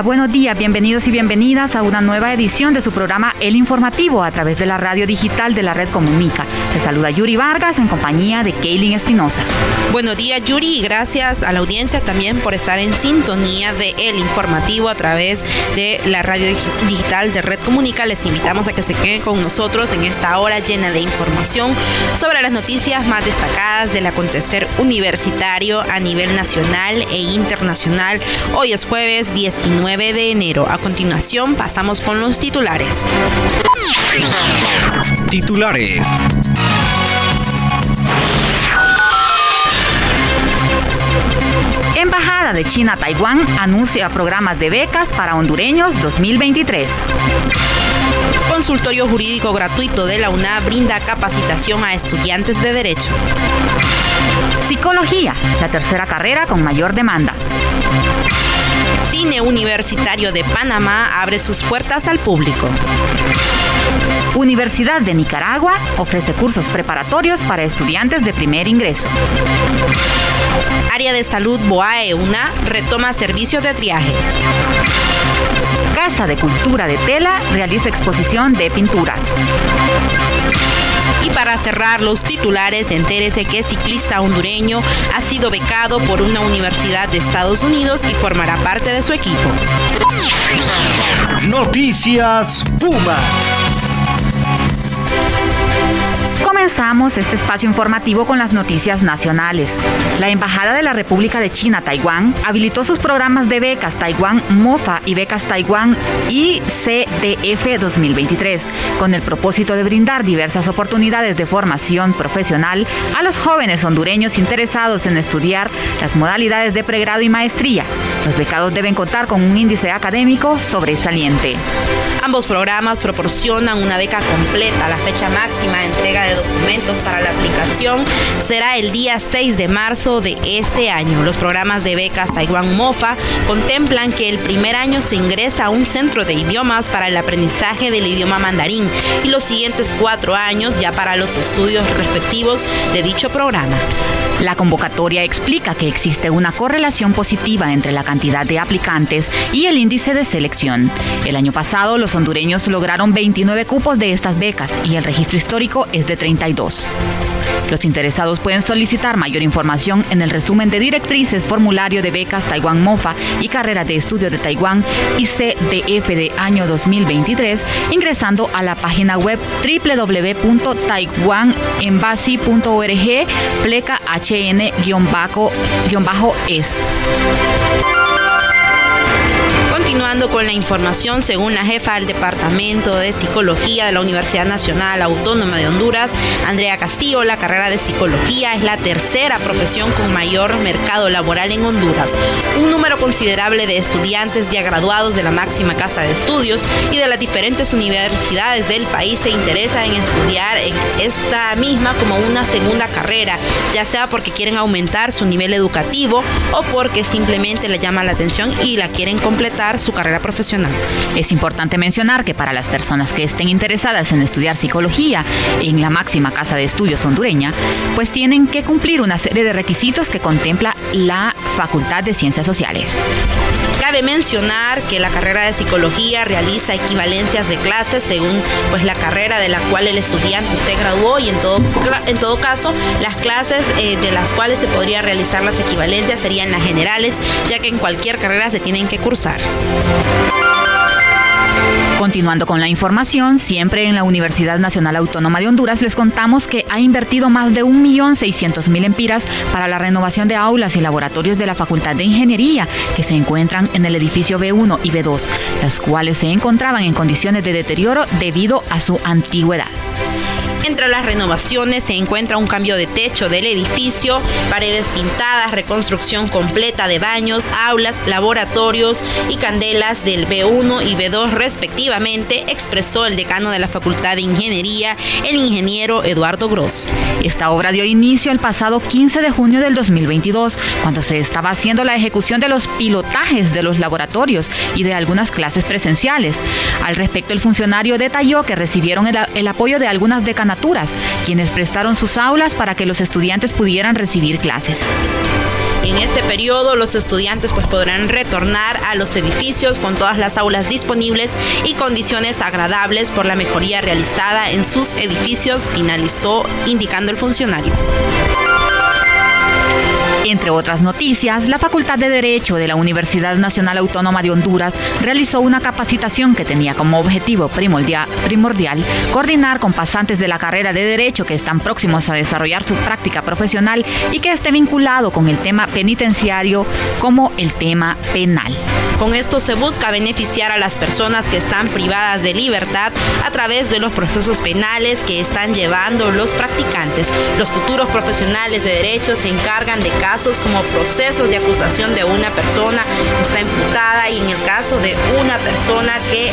buenos días, bienvenidos y bienvenidas a una nueva edición de su programa El Informativo a través de la radio digital de la red Comunica. Te saluda Yuri Vargas en compañía de Kaylin Espinosa. Buenos días Yuri y gracias a la audiencia también por estar en sintonía de El Informativo a través de la radio digital de red Comunica. Les invitamos a que se queden con nosotros en esta hora llena de información sobre las noticias más destacadas del acontecer universitario a nivel nacional e internacional. Hoy es jueves 19 de enero. A continuación pasamos con los titulares. Titulares. Embajada de China Taiwán anuncia programas de becas para hondureños 2023. Consultorio Jurídico Gratuito de la UNA brinda capacitación a estudiantes de Derecho. Psicología, la tercera carrera con mayor demanda. Cine Universitario de Panamá abre sus puertas al público. Universidad de Nicaragua ofrece cursos preparatorios para estudiantes de primer ingreso. Área de Salud Boae UNA retoma servicios de triaje. Casa de Cultura de Tela realiza exposición de pinturas. Y para cerrar los titulares, entérese que ciclista hondureño ha sido becado por una universidad de Estados Unidos y formará parte de su equipo. Noticias Puma. Comenzamos este espacio informativo con las noticias nacionales. La Embajada de la República de China Taiwán habilitó sus programas de becas Taiwán MOFA y becas Taiwán ICDF 2023 con el propósito de brindar diversas oportunidades de formación profesional a los jóvenes hondureños interesados en estudiar las modalidades de pregrado y maestría. Los becados deben contar con un índice académico sobresaliente. Ambos programas proporcionan una beca completa. La fecha máxima de entrega de documentos para la aplicación será el día 6 de marzo de este año. Los programas de becas Taiwán MOFA contemplan que el primer año se ingresa a un centro de idiomas para el aprendizaje del idioma mandarín y los siguientes cuatro años ya para los estudios respectivos de dicho programa. La convocatoria explica que existe una correlación positiva entre la cantidad de aplicantes y el índice de selección. El año pasado los hondureños lograron 29 cupos de estas becas y el registro histórico es de 32. Los interesados pueden solicitar mayor información en el resumen de directrices, formulario de becas Taiwán MOFA y carrera de estudio de Taiwán y CDF de año 2023 ingresando a la página web www.taiwanembassy.org pleca hn-es. Continuando con la información, según la jefa del Departamento de Psicología de la Universidad Nacional Autónoma de Honduras, Andrea Castillo, la carrera de psicología es la tercera profesión con mayor mercado laboral en Honduras. Un número considerable de estudiantes ya graduados de la máxima casa de estudios y de las diferentes universidades del país se interesa en estudiar en esta misma como una segunda carrera, ya sea porque quieren aumentar su nivel educativo o porque simplemente le llama la atención y la quieren completar su carrera profesional. Es importante mencionar que para las personas que estén interesadas en estudiar psicología en la máxima casa de estudios hondureña, pues tienen que cumplir una serie de requisitos que contempla la Facultad de Ciencias Sociales. Cabe mencionar que la carrera de psicología realiza equivalencias de clases según pues la carrera de la cual el estudiante se graduó y en todo, en todo caso las clases eh, de las cuales se podría realizar las equivalencias serían las generales, ya que en cualquier carrera se tienen que cursar. Continuando con la información, siempre en la Universidad Nacional Autónoma de Honduras les contamos que ha invertido más de 1.600.000 empiras para la renovación de aulas y laboratorios de la Facultad de Ingeniería que se encuentran en el edificio B1 y B2, las cuales se encontraban en condiciones de deterioro debido a su antigüedad. Entre las renovaciones se encuentra un cambio de techo del edificio, paredes pintadas, reconstrucción completa de baños, aulas, laboratorios y candelas del B1 y B2 respectivamente, expresó el decano de la Facultad de Ingeniería, el ingeniero Eduardo Gross. Esta obra dio inicio el pasado 15 de junio del 2022, cuando se estaba haciendo la ejecución de los pilotajes de los laboratorios y de algunas clases presenciales. Al respecto, el funcionario detalló que recibieron el, apoyo de algunas quienes prestaron sus aulas para que los estudiantes pudieran recibir clases. En ese periodo los estudiantes pues podrán retornar a los edificios con todas las aulas disponibles y condiciones agradables por la mejoría realizada en sus edificios, finalizó indicando el funcionario. Entre otras noticias, la Facultad de Derecho de la Universidad Nacional Autónoma de Honduras realizó una capacitación que tenía como objetivo primordial, coordinar con pasantes de la carrera de Derecho que están próximos a desarrollar su práctica profesional y que esté vinculado con el tema penitenciario como el tema penal. Con esto se busca beneficiar a las personas que están privadas de libertad a través de los procesos penales que están llevando los practicantes. Los futuros profesionales de derecho se encargan de casos como procesos de acusación de una persona que está imputada y en el caso de una persona que,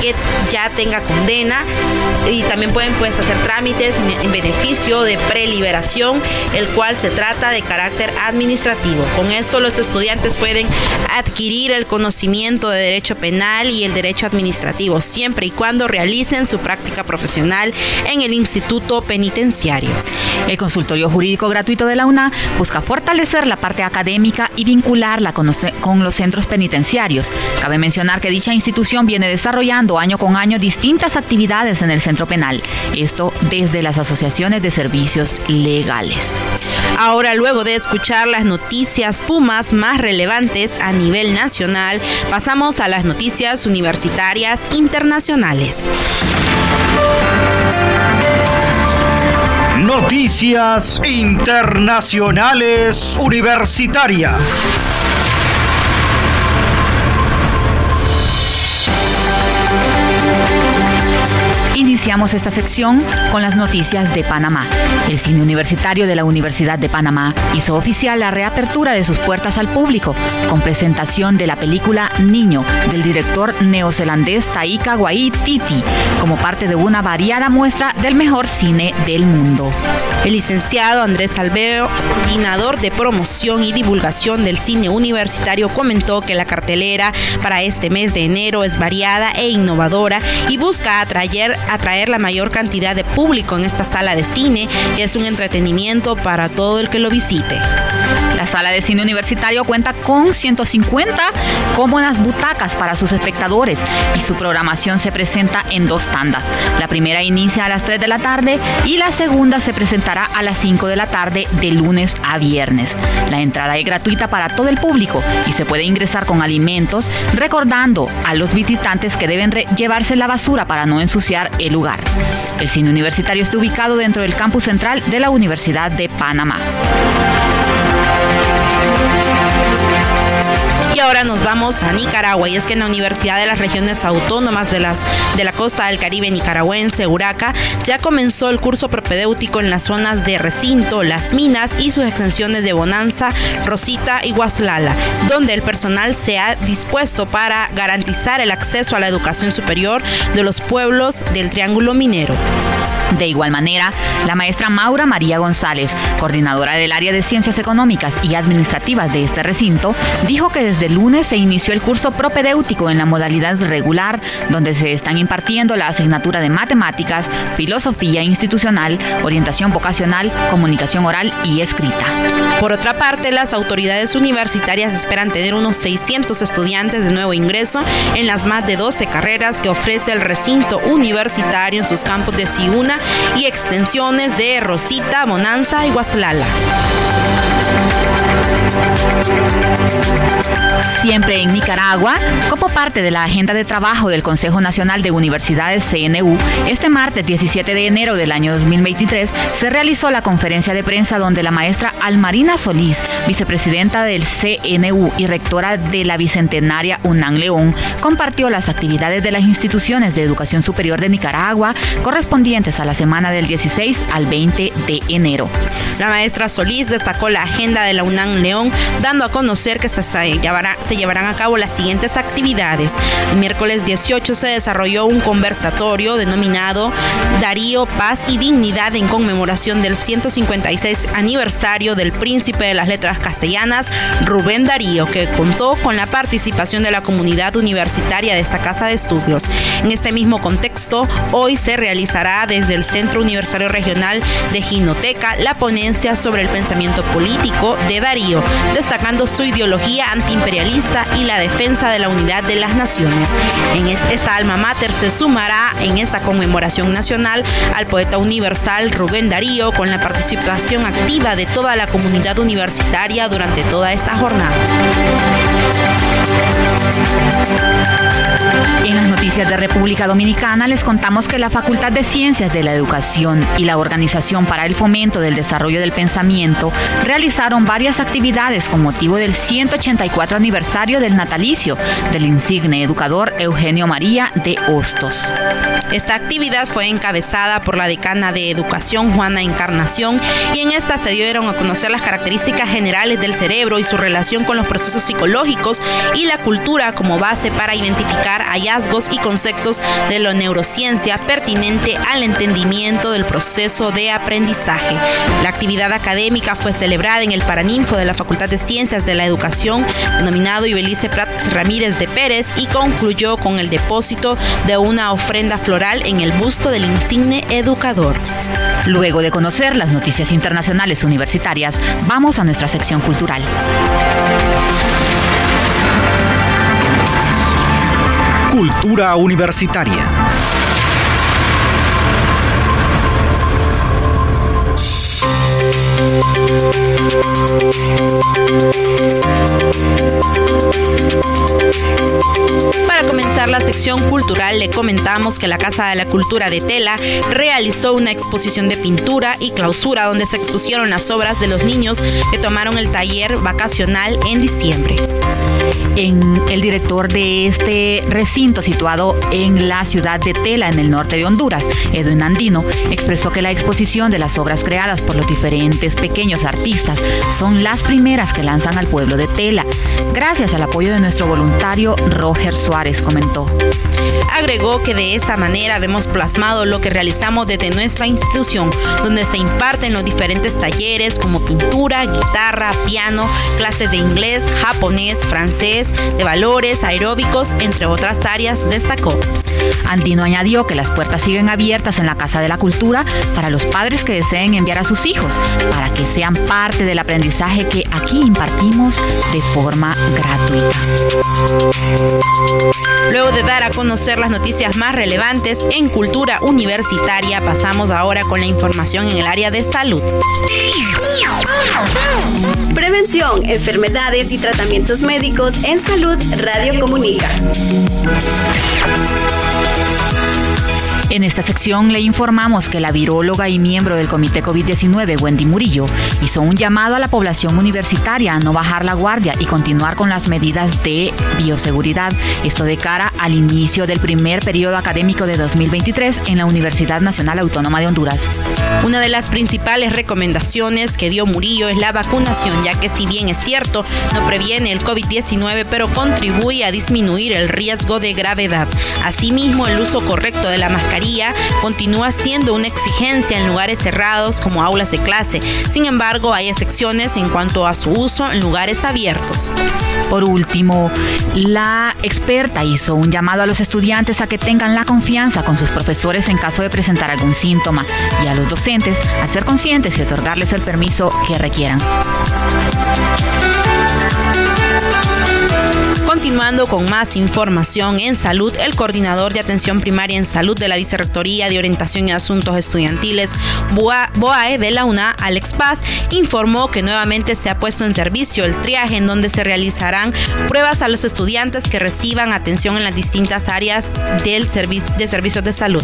que ya tenga condena y también pueden pues, hacer trámites en, en beneficio de preliberación, el cual se trata de carácter administrativo. Con esto los estudiantes pueden adquirir el conocimiento de derecho penal y el derecho administrativo, siempre y cuando realicen su práctica profesional en el Instituto Penitenciario. El consultorio jurídico gratuito de la UNA busca fortalecer la parte académica y vincularla con los, centros penitenciarios. Cabe mencionar que dicha institución viene desarrollando año con año distintas actividades en el centro penal, esto desde las asociaciones de servicios legales. Ahora, luego de escuchar las noticias Pumas más relevantes a nivel nacional, pasamos a las noticias universitarias internacionales. Noticias Internacionales Universitarias. Iniciamos esta sección con las noticias de Panamá. El cine universitario de la Universidad de Panamá hizo oficial la reapertura de sus puertas al público con presentación de la película Niño del director neozelandés Taika Waititi como parte de una variada muestra del mejor cine del mundo. El licenciado Andrés Alveo, coordinador de promoción y divulgación del cine universitario, comentó que la cartelera para este mes de enero es variada e innovadora y busca atraer atraer la mayor cantidad de público en esta sala de cine, que es un entretenimiento para todo el que lo visite. La sala de cine universitario cuenta con 150 cómodas butacas para sus espectadores y su programación se presenta en dos tandas. La primera inicia a las 3 de la tarde y la segunda se presentará a las 5 de la tarde de lunes a viernes. La entrada es gratuita para todo el público y se puede ingresar con alimentos, recordando a los visitantes que deben llevarse la basura para no ensuciar el lugar. El cine universitario está ubicado dentro del campus central de la Universidad de Panamá. Y ahora nos vamos a Nicaragua y es que en la Universidad de las Regiones Autónomas de, las, de la Costa del Caribe nicaragüense, Uraca, ya comenzó el curso propedéutico en las zonas de recinto, las minas y sus extensiones de Bonanza, Rosita y Guaslala, donde el personal se ha dispuesto para garantizar el acceso a la educación superior de los pueblos del Triángulo Minero. De igual manera, la maestra Maura María González, coordinadora del área de Ciencias Económicas y Administrativas de este recinto, dijo que desde el lunes se inició el curso propedéutico en la modalidad regular, donde se están impartiendo la asignatura de matemáticas, filosofía institucional, orientación vocacional, comunicación oral y escrita. Por otra parte, las autoridades universitarias esperan tener unos 600 estudiantes de nuevo ingreso en las más de 12 carreras que ofrece el recinto universitario en sus campos de Ciuna y extensiones de Rosita, Bonanza y Guaslala. Siempre en Nicaragua, como parte de la agenda de trabajo del Consejo Nacional de Universidades CNU, este martes 17 de enero del año 2023 se realizó la conferencia de prensa donde la maestra Almarina Solís, vicepresidenta del CNU y rectora de la Bicentenaria UNAM León, compartió las actividades de las instituciones de educación superior de Nicaragua correspondientes a la semana del 16 al 20 de enero. La maestra Solís destacó la agenda de la UNAM León, dando a conocer que se, se llevarán a cabo las siguientes actividades. El miércoles 18 se desarrolló un conversatorio denominado Darío, Paz y Dignidad en conmemoración del 156 aniversario del príncipe de las letras castellanas, Rubén Darío, que contó con la participación de la comunidad universitaria de esta casa de estudios. En este mismo contexto, hoy se realizará desde el Centro Universitario Regional de Ginoteca la ponencia sobre el pensamiento político de Darío, destacando su ideología antiimperialista y la defensa de la unidad de las naciones. En esta alma mater se sumará en esta conmemoración nacional al poeta universal Rubén Darío con la participación activa de toda la comunidad universitaria durante toda esta jornada. En las noticias de República Dominicana les contamos que la Facultad de Ciencias de la Educación y la Organización para el Fomento del Desarrollo del Pensamiento realizaron varias actividades con motivo del 184 aniversario del natalicio del insigne educador Eugenio María de Hostos. Esta actividad fue encabezada por la decana de Educación Juana Encarnación y en esta se dieron a conocer las características generales del cerebro y su relación con los procesos psicológicos y la cultura como base para identificar hallazgos y conceptos de la neurociencia pertinente al entendimiento del proceso de aprendizaje. La actividad académica fue celebrada en el Paraninfo de la Facultad de Ciencias de la Educación, denominado Ibelice Prats Ramírez de Pérez, y concluyó con el depósito de una ofrenda floral en el busto del insigne educador. Luego de conocer las noticias internacionales universitarias, vamos a nuestra sección cultural. Cultura universitaria. La sección cultural, le comentamos que la Casa de la Cultura de Tela realizó una exposición de pintura y clausura donde se expusieron las obras de los niños que tomaron el taller vacacional en diciembre. El director de este recinto situado en la ciudad de Tela, en el norte de Honduras, Edwin Andino, expresó que la exposición de las obras creadas por los diferentes pequeños artistas son las primeras que lanzan al pueblo de Tela, gracias al apoyo de nuestro voluntario Roger Suárez, comentó. Agregó que de esa manera hemos plasmado lo que realizamos desde nuestra institución, donde se imparten los diferentes talleres como pintura, guitarra, piano, clases de inglés, japonés, francés, de valores, aeróbicos, entre otras áreas, destacó. Andino añadió que las puertas siguen abiertas en la Casa de la Cultura para los padres que deseen enviar a sus hijos, para que sean parte del aprendizaje que aquí impartimos de forma gratuita. Luego de dar a conocer las noticias más relevantes en cultura universitaria, pasamos ahora con la información en el área de salud. Prevención, enfermedades y tratamientos médicos en salud Radio Comunica. En esta sección le informamos que la viróloga y miembro del Comité COVID-19, Wendy Murillo, hizo un llamado a la población universitaria a no bajar la guardia y continuar con las medidas de bioseguridad. Esto de cara al inicio del primer periodo académico de 2023 en la Universidad Nacional Autónoma de Honduras. Una de las principales recomendaciones que dio Murillo es la vacunación, ya que si bien es cierto, no previene el COVID-19, pero contribuye a disminuir el riesgo de gravedad. Asimismo, el uso correcto de la mascarilla continúa siendo una exigencia en lugares cerrados como aulas de clase. Sin embargo, hay excepciones en cuanto a su uso en lugares abiertos. Por último, la experta hizo un llamado a los estudiantes a que tengan la confianza con sus profesores en caso de presentar algún síntoma y a los docentes a ser conscientes y otorgarles el permiso que requieran. Continuando con más información en salud, el coordinador de atención primaria en salud de la Vicerrectoría de Orientación y Asuntos Estudiantiles, BOAE de la UNA, Alex Paz, informó que nuevamente se ha puesto en servicio el triaje en donde se realizarán pruebas a los estudiantes que reciban atención en las distintas áreas del de servicios de salud.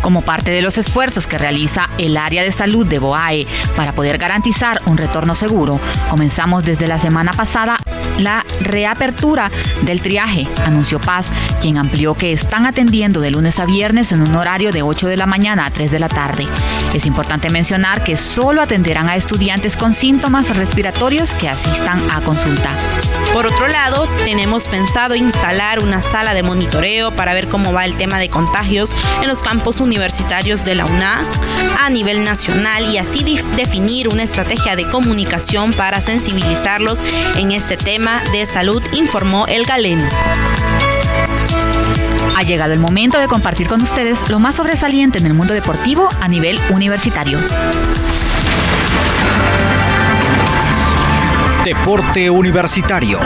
Como parte de los esfuerzos que realiza el área de salud de BOAE para poder garantizar un retorno seguro, comenzamos desde la semana pasada la reapertura del triaje, anunció Paz, quien amplió que están atendiendo de lunes a viernes en un horario de 8 de la mañana a 3 de la tarde. Es importante mencionar que solo atenderán a estudiantes con síntomas respiratorios que asistan a consulta. Por otro lado, tenemos pensado instalar una sala de monitoreo para ver cómo va el tema de contagios en los campos universitarios de la UNA a nivel nacional y así definir una estrategia de comunicación para sensibilizarlos en este tema de salud, informó el Galeno. Ha llegado el momento de compartir con ustedes lo más sobresaliente en el mundo deportivo a nivel universitario. Deporte Universitario.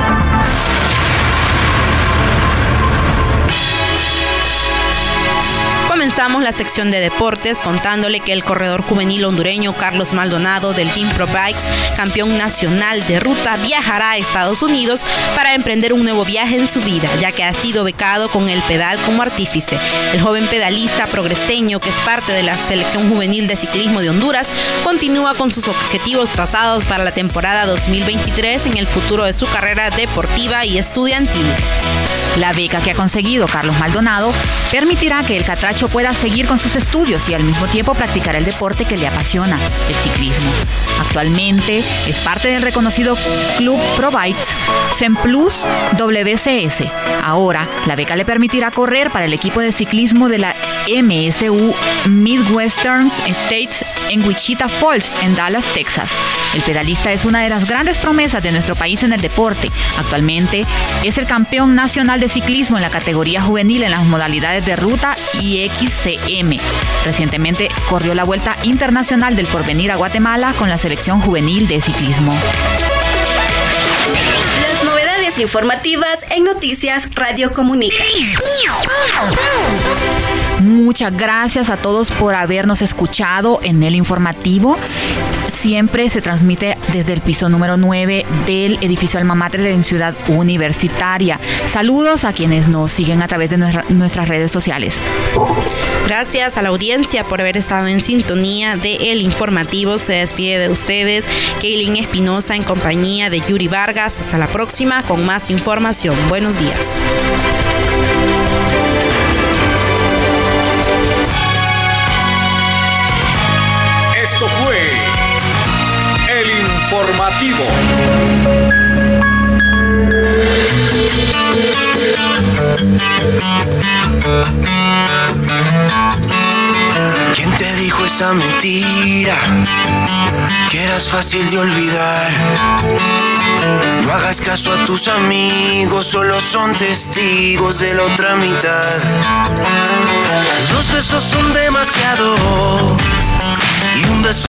Comenzamos la sección de deportes contándole que el corredor juvenil hondureño Carlos Maldonado del Team Pro Bikes, campeón nacional de ruta, viajará a Estados Unidos para emprender un nuevo viaje en su vida, ya que ha sido becado con el pedal como artífice. El joven pedalista progreseño, que es parte de la selección juvenil de ciclismo de Honduras, continúa con sus objetivos trazados para la temporada 2023 en el futuro de su carrera deportiva y estudiantil. La beca que ha conseguido Carlos Maldonado permitirá que el catracho pueda seguir con sus estudios y al mismo tiempo practicar el deporte que le apasiona, el ciclismo. Actualmente es parte del reconocido Club Provide Semplus WCS. Ahora, la beca le permitirá correr para el equipo de ciclismo de la MSU Midwestern States en Wichita Falls, en Dallas, Texas. El pedalista es una de las grandes promesas de nuestro país en el deporte. Actualmente es el campeón nacional de ciclismo en la categoría juvenil en las modalidades de ruta y XCM. Recientemente corrió la Vuelta Internacional del Porvenir a Guatemala con la selección juvenil de ciclismo. Las novedades informativas en Noticias Radio Comunica. Muchas gracias a todos por habernos escuchado en el informativo. Siempre se transmite desde el piso número 9 del edificio Alma Mater en Ciudad Universitaria. Saludos a quienes nos siguen a través de nuestras redes sociales. Gracias a la audiencia por haber estado en sintonía de El Informativo. Se despide de ustedes Kaylin Espinosa en compañía de Yuri Vargas. Hasta la próxima con más información. Buenos días. Fue El Informativo. ¿Quién te dijo esa mentira? Que eras fácil de olvidar. No hagas caso a tus amigos, solo son testigos de la otra mitad. Dos besos son demasiado un beso